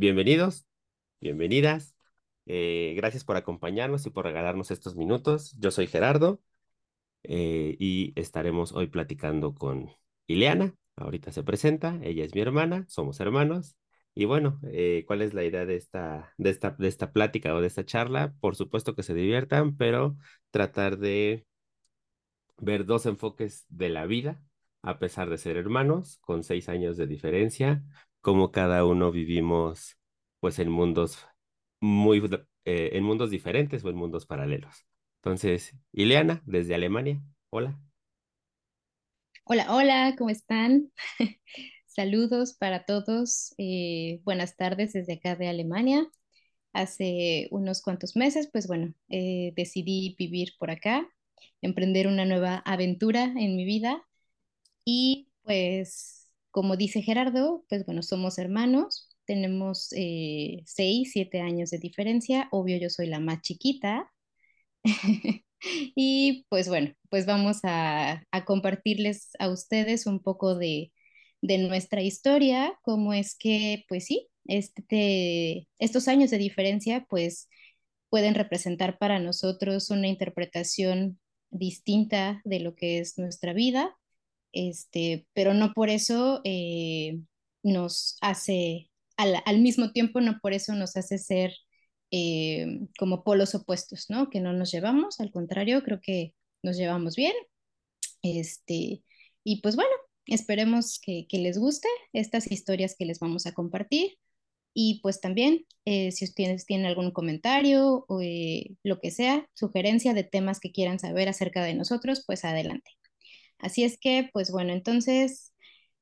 Bienvenidos, bienvenidas. Eh, gracias por acompañarnos y por regalarnos estos minutos. Yo soy Gerardo eh, y estaremos hoy platicando con Ileana. Ahorita se presenta, ella es mi hermana, somos hermanos. Y bueno, eh, ¿cuál es la idea de esta, de, esta, de esta plática o de esta charla? Por supuesto que se diviertan, pero tratar de ver dos enfoques de la vida, a pesar de ser hermanos, con seis años de diferencia, cómo cada uno vivimos pues en mundos muy, eh, en mundos diferentes o en mundos paralelos. Entonces, Ileana, desde Alemania, hola. Hola, hola, ¿cómo están? Saludos para todos. Eh, buenas tardes desde acá de Alemania. Hace unos cuantos meses, pues bueno, eh, decidí vivir por acá, emprender una nueva aventura en mi vida y pues, como dice Gerardo, pues bueno, somos hermanos, tenemos eh, seis, siete años de diferencia, obvio yo soy la más chiquita. y pues bueno, pues vamos a, compartirles a ustedes un poco de, de nuestra historia, cómo es que, pues sí, este, estos años de diferencia, pues pueden representar para nosotros una interpretación distinta de lo que es nuestra vida, este, pero no por eso eh, nos hace, al, al, mismo tiempo, no por eso nos hace ser eh, como polos opuestos, ¿no? Que no nos llevamos, al contrario, creo que nos llevamos bien. Este, y pues bueno, esperemos que, que les guste estas historias que les vamos a compartir. Y pues también, eh, si ustedes tienen algún comentario o lo que sea, sugerencia de temas que quieran saber acerca de nosotros, pues adelante. Así es que, pues bueno, entonces,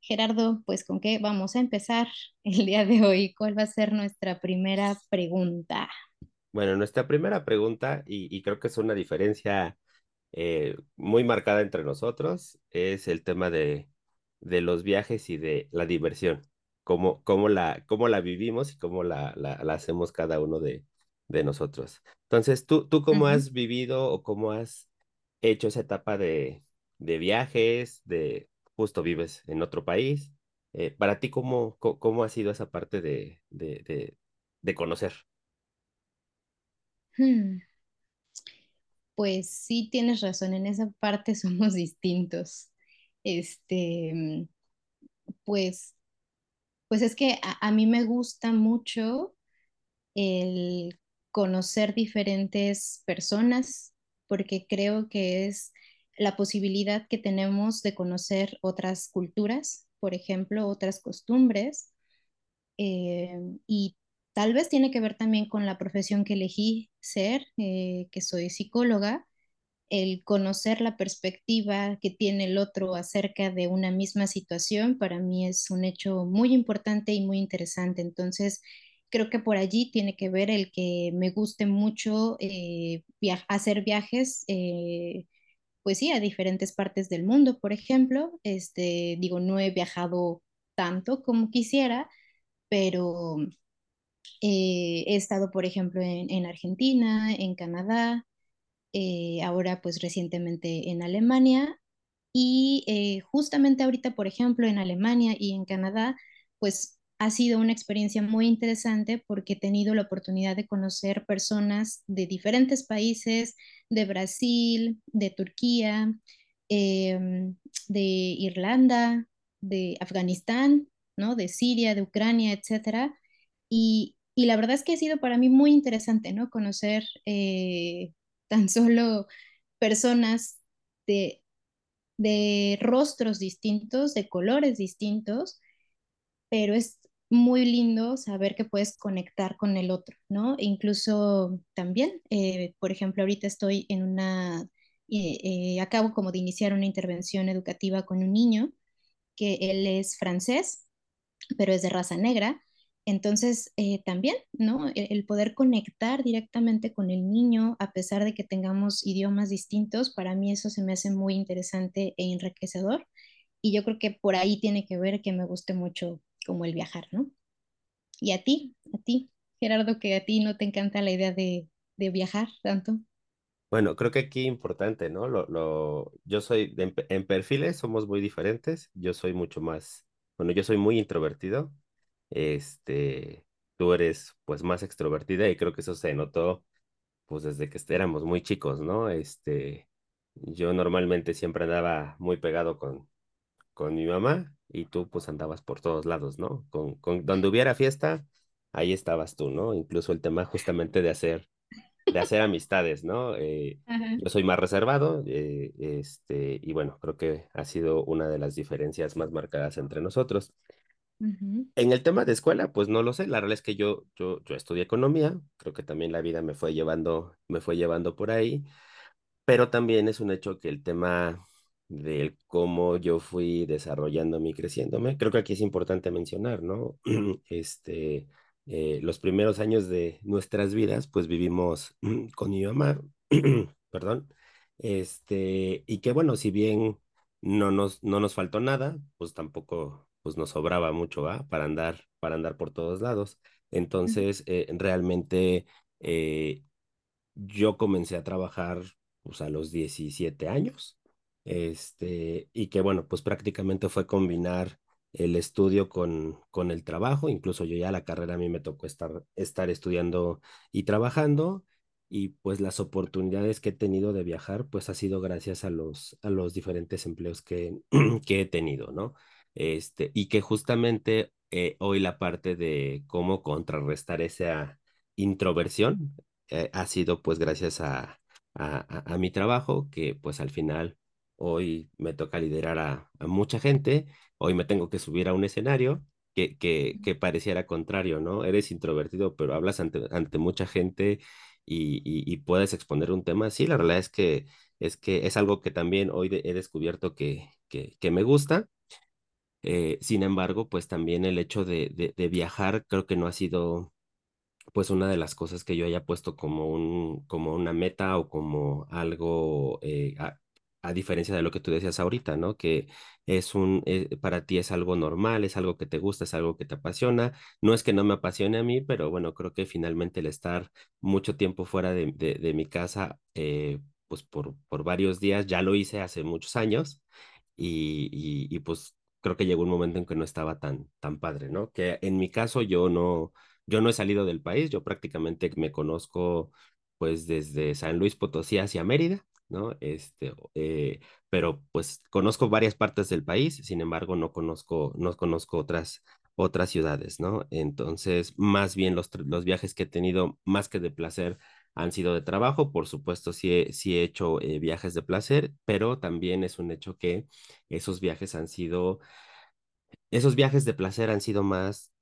Gerardo, pues con qué vamos a empezar el día de hoy. ¿Cuál va a ser nuestra primera pregunta? Bueno, nuestra primera pregunta, y, y creo que es una diferencia eh, muy marcada entre nosotros, es el tema de, de los viajes y de la diversión. Cómo, cómo, la, cómo la vivimos y cómo la, la, la hacemos cada uno de, de nosotros. Entonces, ¿tú, tú cómo uh -huh. has vivido o cómo has hecho esa etapa de, de viajes, de justo vives en otro país. Eh, para ti, ¿cómo, ¿cómo, ha sido esa parte de, de, de, conocer? Hmm. Pues sí, tienes razón, en esa parte somos distintos. Este, pues, pues es que a, a mí me gusta mucho el conocer diferentes personas, porque creo que es la posibilidad que tenemos de conocer otras culturas, por ejemplo, otras costumbres, eh, y tal vez tiene que ver también con la profesión que elegí ser, eh, que soy psicóloga, el conocer la perspectiva que tiene el otro acerca de una misma situación, para mí es un hecho muy importante y muy interesante. Entonces, creo que por allí tiene que ver el que me guste mucho eh, hacer viajes pues sí, a diferentes partes del mundo, por ejemplo. Este, digo, no he viajado tanto como quisiera, pero eh, he estado, por ejemplo, en, en Argentina, en Canadá, eh, ahora pues recientemente en Alemania y eh, justamente ahorita, por ejemplo, en Alemania y en Canadá, pues ha sido una experiencia muy interesante porque he tenido la oportunidad de conocer personas de diferentes países, de Brasil, de Turquía, eh, de Irlanda, de Afganistán, ¿no? de Siria, de Ucrania, etc. Y, y, la verdad es que ha sido para mí muy interesante ¿no? conocer eh, tan solo personas de, de rostros distintos, de colores distintos, pero es muy lindo saber que puedes conectar con el otro, ¿no? E incluso también, eh, por ejemplo, ahorita estoy en una, eh, eh, acabo como de iniciar una intervención educativa con un niño que él es francés, pero es de raza negra. Entonces, eh, también, ¿no? El, el, poder conectar directamente con el niño, a pesar de que tengamos idiomas distintos, para mí eso se me hace muy interesante e enriquecedor. Y yo creo que por ahí tiene que ver que me guste mucho como el viajar, ¿no? Y a ti, a ti, Gerardo, que a ti no te encanta la idea de, de viajar tanto. Bueno, creo que aquí importante, ¿no? Lo, lo, yo soy, en, perfiles somos muy diferentes, yo soy mucho más, bueno, yo soy muy introvertido, este, tú eres pues más extrovertida y creo que eso se notó pues desde que éramos muy chicos, ¿no? Este, yo normalmente siempre andaba muy pegado con, con mi mamá y tú pues andabas por todos lados, ¿no? Con, con donde hubiera fiesta, ahí estabas tú, ¿no? Incluso el tema justamente de hacer, de hacer amistades, ¿no? Eh, yo soy más reservado, eh, este, y bueno, creo que ha sido una de las diferencias más marcadas entre nosotros. Ujú, En el tema de escuela, pues no lo sé. La realidad es que yo, yo, yo estudié economía. Creo que también la vida me fue llevando, me fue llevando por ahí. Pero también es un hecho que el tema del cómo yo fui desarrollándome y creciéndome, creo que aquí es importante mencionar, ¿no? Este, eh, los primeros años de nuestras vidas, pues vivimos con mi mamá, perdón, este, y que bueno, si bien no nos, no nos faltó nada, pues tampoco pues nos sobraba mucho, ¿va? Para andar, para andar por todos lados. Entonces, eh, realmente eh, yo comencé a trabajar pues, a los 17 años, este, y que bueno, pues prácticamente fue combinar el estudio con, con el trabajo, incluso yo ya la carrera a mí me tocó estar, estar estudiando y trabajando, y pues las oportunidades que he tenido de viajar, pues ha sido gracias a los, a los diferentes empleos que, que he tenido, ¿no? Este, y que justamente eh, hoy la parte de cómo contrarrestar esa introversión eh, ha sido pues gracias a, a, a, mi trabajo, que pues al final hoy me toca liderar a, a mucha gente, hoy me tengo que subir a un escenario que, que, que pareciera contrario, ¿no? Eres introvertido, pero hablas ante, ante mucha gente y, y, y puedes exponer un tema. Sí, la realidad es que es, que es algo que también hoy de, he descubierto que, que, que me gusta. Eh, sin embargo, pues también el hecho de, de, de viajar creo que no ha sido pues una de las cosas que yo haya puesto como un, como una meta o como algo, eh, a, a diferencia de lo que tú decías ahorita, ¿no? Que es un, eh, para ti es algo normal, es algo que te gusta, es algo que te apasiona. No es que no me apasione a mí, pero bueno, creo que finalmente el estar mucho tiempo fuera de, de, mi casa, eh, pues por, por varios días, ya lo hice hace muchos años y, y, y pues creo que llegó un momento en que no estaba tan, tan padre, ¿no? Que en mi caso yo no, yo no he salido del país, yo prácticamente me conozco pues desde San Luis Potosí hacia Mérida, ¿no? Este, eh, pero pues conozco varias partes del país, sin embargo no conozco, no conozco otras, otras ciudades, ¿no? Entonces, más bien los, los viajes que he tenido, más que de placer, han sido de trabajo, por supuesto sí he, sí he hecho eh, viajes de placer, pero también es un hecho que esos viajes han sido, esos viajes de placer han sido más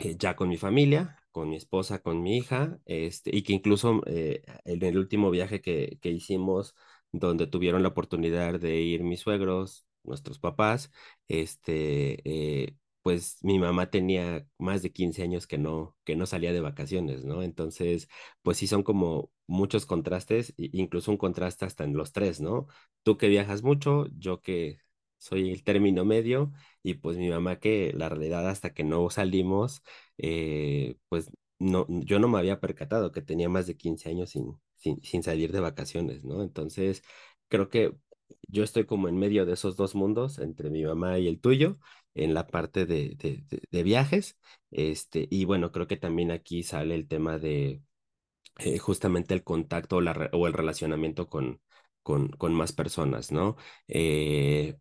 eh, ya con mi familia, con mi esposa, con mi hija, este, y que incluso eh, en el último viaje que, que hicimos, donde tuvieron la oportunidad de ir mis suegros, nuestros papás, este, eh, pues mi mamá tenía más de 15 años que no, que no salía de vacaciones, ¿no? Entonces, pues sí son como muchos contrastes, incluso un contraste hasta en los tres, ¿no? Tú que viajas mucho, yo que soy el término medio, y pues mi mamá que la realidad hasta que no salimos, eh, pues no, yo no me había percatado que tenía más de 15 años sin, sin, sin salir de vacaciones, ¿no? Entonces, creo que yo estoy como en medio de esos dos mundos, entre mi mamá y el tuyo, en la parte de, de, de, viajes, este, y bueno, creo que también aquí sale el tema de eh, justamente el contacto o, la, o el relacionamiento con, con, con más personas, ¿no? Eh,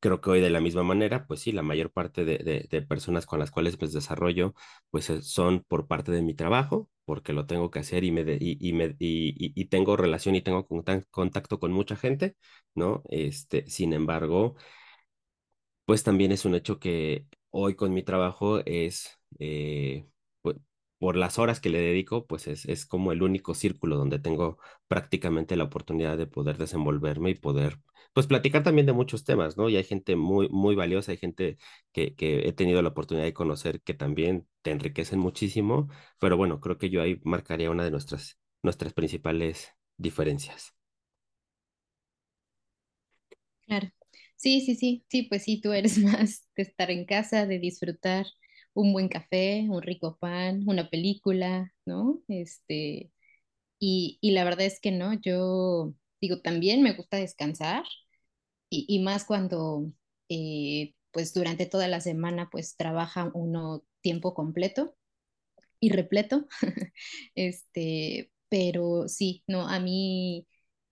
Creo que hoy de la misma manera, pues sí, la mayor parte de, de, de personas con las cuales pues desarrollo, pues eh, son por parte de mi trabajo, porque lo tengo que hacer y, me de- y, y, me, y, tengo relación y tengo contac- contacto con mucha gente, ¿no? Este, sin embargo, pues también es un hecho que hoy con mi trabajo es, eh, por las horas que le dedico, pues es, es como el único círculo donde tengo prácticamente la oportunidad de poder desenvolverme y poder, pues platicar también de muchos temas, ¿no? Y hay gente muy, muy valiosa, hay gente que, que he tenido la oportunidad de conocer que también te enriquecen muchísimo, pero bueno, creo que yo ahí marcaría una de nuestras, nuestras principales diferencias. Claro. Sí, sí, sí, sí, pues sí, tú eres más de estar en casa, de disfrutar un buen café, un rico pan, una película, ¿no? Este, y, y la verdad es que no, yo digo, también me gusta descansar y, y más cuando, eh, pues durante toda la semana, pues trabaja uno tiempo completo y repleto. Este, pero sí, no, a mí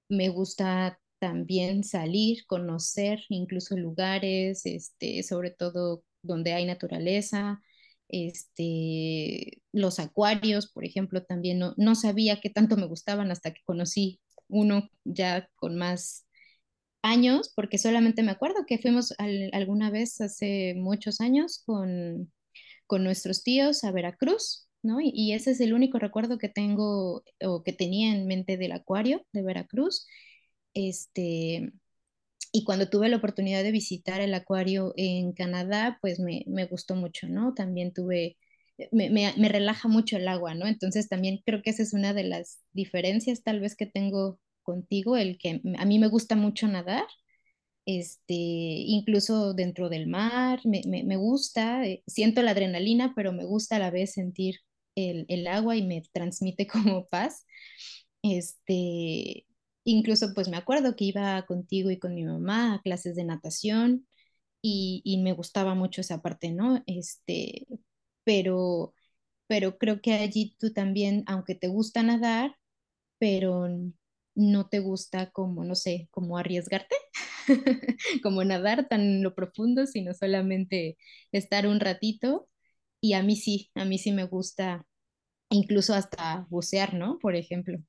me gusta también salir, conocer incluso lugares, este, sobre todo donde hay naturaleza, este, los acuarios, por ejemplo, también no, no sabía qué tanto me gustaban hasta que conocí uno ya con más años, porque solamente me acuerdo que fuimos al- alguna vez hace muchos años con, con nuestros tíos a Veracruz, ¿no? Y, y ese es el único recuerdo que tengo o que tenía en mente del acuario de Veracruz. Este, y cuando tuve la oportunidad de visitar el acuario en Canadá, pues me, me gustó mucho, ¿no? También tuve, me, me, me relaja mucho el agua, ¿no? Entonces también creo que esa es una de las diferencias tal vez que tengo contigo, el que a mí me gusta mucho nadar este, incluso dentro del mar, me, gusta, eh, siento la adrenalina, pero me gusta a la vez sentir el, el agua y me transmite como paz. Este, incluso pues me acuerdo que iba contigo y con mi mamá a clases de natación y, me gustaba mucho esa parte, ¿no? Este, pero, pero creo que allí tú también, aunque te gusta nadar, pero no te gusta como, no sé, como arriesgarte, como nadar tan lo profundo, sino solamente estar un ratito. Y a mí sí, a mí sí me gusta incluso hasta bucear, ¿no? Por ejemplo.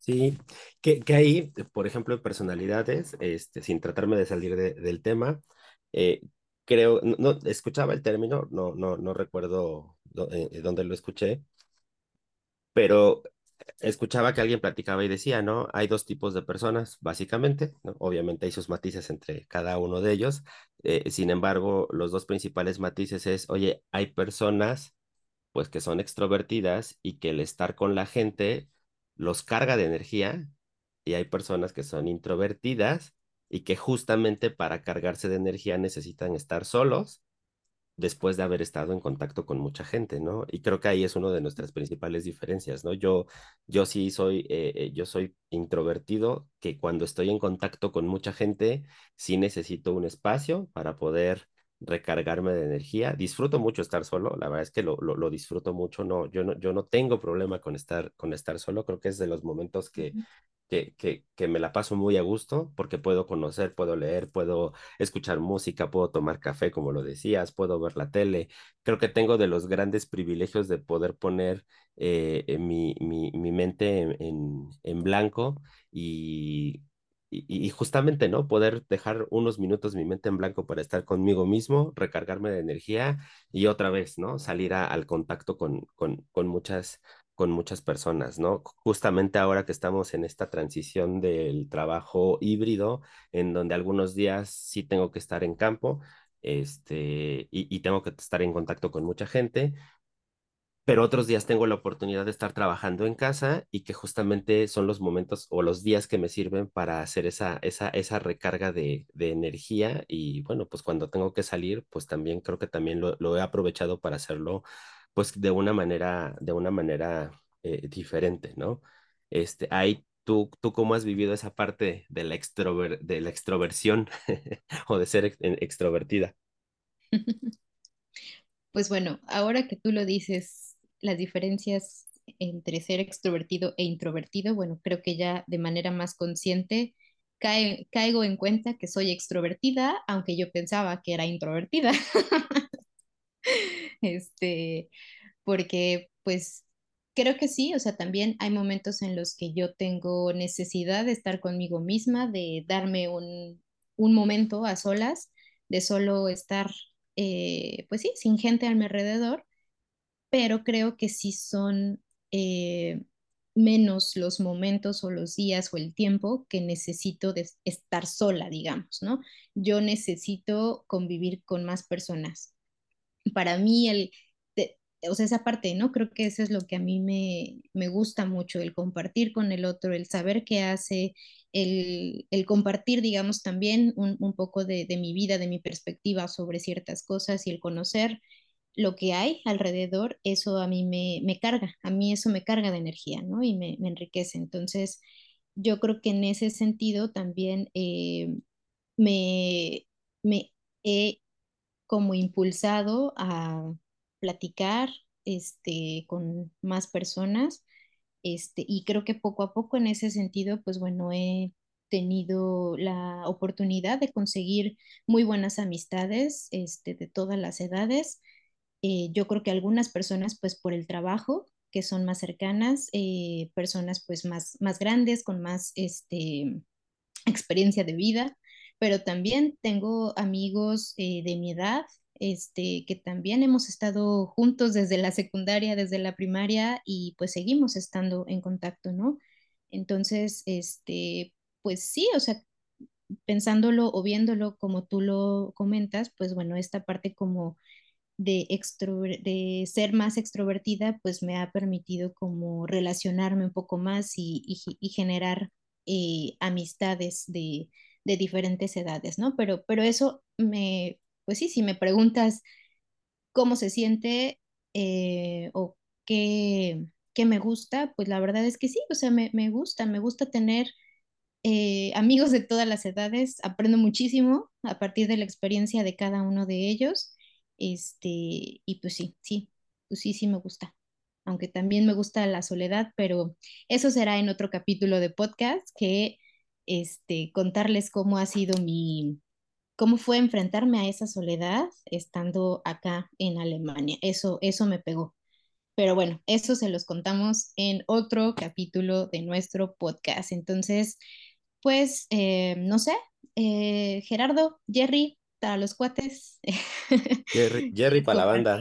Sí, que, que ahí, por ejemplo, personalidades, este, sin tratarme de salir de- del tema, eh, creo, no, escuchaba el término, no, no, no recuerdo eh, eh, dónde lo escuché, pero escuchaba que alguien platicaba y decía, ¿no? Hay dos tipos de personas, básicamente, ¿no? Obviamente hay sus matices entre cada uno de ellos. sin embargo, los dos principales matices es, oye, hay personas, pues, que son extrovertidas y que el estar con la gente los carga de energía, y hay personas que son introvertidas y que justamente para cargarse de energía necesitan estar solos después de haber estado en contacto con mucha gente, ¿no? Y creo que ahí es una de nuestras principales diferencias, ¿no? Yo, yo sí soy, eh, eh, yo soy introvertido, que cuando estoy en contacto con mucha gente, sí necesito un espacio para poder recargarme de energía. Disfruto mucho estar solo, la verdad es que lo, lo, lo disfruto mucho, no, yo no, yo no tengo problema con estar, con estar solo, creo que es de los momentos que que, que, que me la paso muy a gusto porque puedo conocer, puedo leer, puedo escuchar música, puedo tomar café, como lo decías, puedo ver la tele. Creo que tengo de los grandes privilegios de poder poner eh, eh, mi, mi, mi mente en, en, en blanco y, y, justamente, ¿no? Poder dejar unos minutos mi mente en blanco para estar conmigo mismo, recargarme de energía y otra vez, ¿no? Salir al contacto con, con, con muchas con muchas personas, ¿no? Justamente ahora que estamos en esta transición del trabajo híbrido, en donde algunos días sí tengo que estar en campo, este, y, y tengo que estar en contacto con mucha gente, pero otros días tengo la oportunidad de estar trabajando en casa y que justamente son los momentos o los días que me sirven para hacer esa, esa, esa recarga de, de energía y bueno, pues cuando tengo que salir, pues también creo que también lo, lo he aprovechado para hacerlo pues de una manera, de una manera eh, diferente, ¿no? Este, ahí tú, tú cómo has vivido esa parte de la extrover, de la extroversión o de ser ex- extrovertida. Pues bueno, ahora que tú lo dices, las diferencias entre ser extrovertido e introvertido, bueno, creo que ya de manera más consciente cae- caigo en cuenta que soy extrovertida, aunque yo pensaba que era introvertida. Este, porque pues creo que sí, o sea, también hay momentos en los que yo tengo necesidad de estar conmigo misma, de darme un, un momento a solas, de solo estar, eh, pues sí, sin gente a mi alrededor, pero creo que sí son eh, menos los momentos o los días o el tiempo que necesito estar sola, digamos, ¿no? Yo necesito convivir con más personas para mí el, o sea, esa parte, ¿no? Creo que eso es lo que a mí me, me gusta mucho, el compartir con el otro, el saber qué hace, el, compartir, digamos, también un, un poco de mi vida, de mi perspectiva sobre ciertas cosas y el conocer lo que hay alrededor, eso a mí me, me carga, a mí eso me carga de energía, ¿no? Y me, enriquece. Entonces, yo creo que en ese sentido también eh, me, me he como impulsado a platicar, este, con más personas. Este, y creo que poco a poco en ese sentido, pues bueno, he tenido la oportunidad de conseguir muy buenas amistades este, de todas las edades. Eh, yo creo que algunas personas, pues por el trabajo, que son más cercanas, eh, personas pues más, más grandes, con más este, experiencia de vida, pero también tengo amigos eh, de mi edad este, que también hemos estado juntos desde la secundaria, desde la primaria y pues seguimos estando en contacto, ¿no? Entonces, este, pues sí, o sea, pensándolo o viéndolo como tú lo comentas, pues bueno, esta parte como de, de ser más extrovertida, pues me ha permitido como relacionarme un poco más y, y, generar eh, amistades de, de, diferentes edades, ¿no? Pero, pero eso me, pues sí, si me preguntas cómo se siente eh, o qué, qué, me gusta, pues la verdad es que sí, o sea, me, me gusta, me gusta tener eh, amigos de todas las edades, aprendo muchísimo a partir de la experiencia de cada uno de ellos, este, y pues sí, sí, pues sí, sí me gusta aunque también me gusta la soledad, pero eso será en otro capítulo de podcast que este, contarles cómo ha sido mi, cómo fue enfrentarme a esa soledad estando acá en Alemania. Eso, eso me pegó. Pero bueno, eso se los contamos en otro capítulo de nuestro podcast. Entonces, pues, eh, no sé, eh, Gerardo, Jerry, para los cuates. Jerry, Jerry para la banda.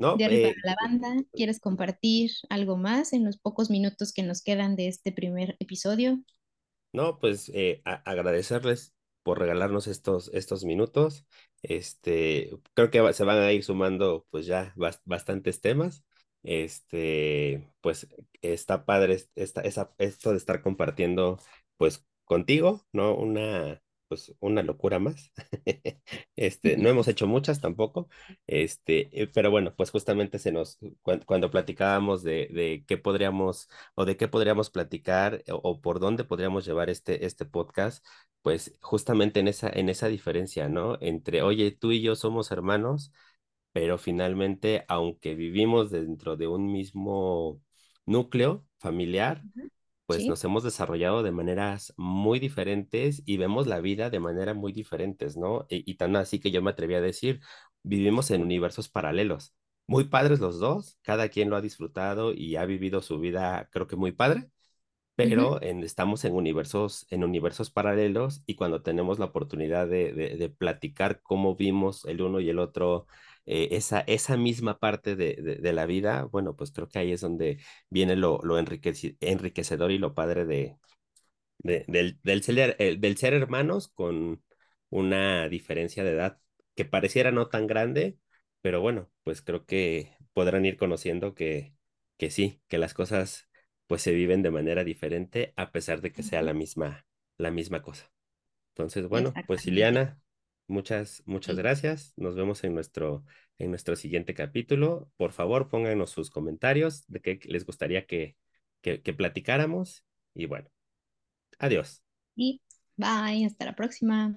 ¿no? Arriba eh, la banda, ¿quieres compartir algo más en los pocos minutos que nos quedan de este primer episodio? No, pues eh, agradecerles por regalarnos estos, estos minutos. Este, creo que se van a ir sumando pues ya bastantes temas. Este, pues está padre esta, esto de estar compartiendo pues contigo, ¿no? Una, pues una locura más. este, no hemos hecho muchas tampoco, este, eh, pero bueno, pues justamente se nos, cuando, platicábamos de, de, qué podríamos o de qué podríamos platicar o, o, por dónde podríamos llevar este, este podcast, pues justamente en esa, en esa diferencia, ¿no? Entre, oye, tú y yo somos hermanos, pero finalmente, aunque vivimos dentro de un mismo núcleo familiar, pues nos hemos desarrollado de maneras muy diferentes y vemos la vida de manera muy diferentes, ¿no? Y, y, tan así que yo me atreví a decir, vivimos en universos paralelos, muy padres los dos, cada quien lo ha disfrutado y ha vivido su vida, creo que muy padre, pero uh -huh. en, estamos en universos, en universos paralelos y cuando tenemos la oportunidad de, de, de platicar cómo vimos el uno y el otro eh, esa, esa misma parte de, de, de, la vida, bueno, pues creo que ahí es donde viene lo, lo enriquec enriquecedor y lo padre de, de del, del, ser, del ser hermanos con una diferencia de edad que pareciera no tan grande, pero bueno, pues creo que podrán ir conociendo que, que sí, que las cosas pues se viven de manera diferente a pesar de que sea la misma, la misma cosa. Entonces, bueno, pues Ileana, Muchas, muchas sí. gracias. Nos vemos en nuestro, en nuestro siguiente capítulo. Por favor, pónganos sus comentarios de qué les gustaría que, que, que platicáramos. Y bueno, adiós. Y bye, hasta la próxima.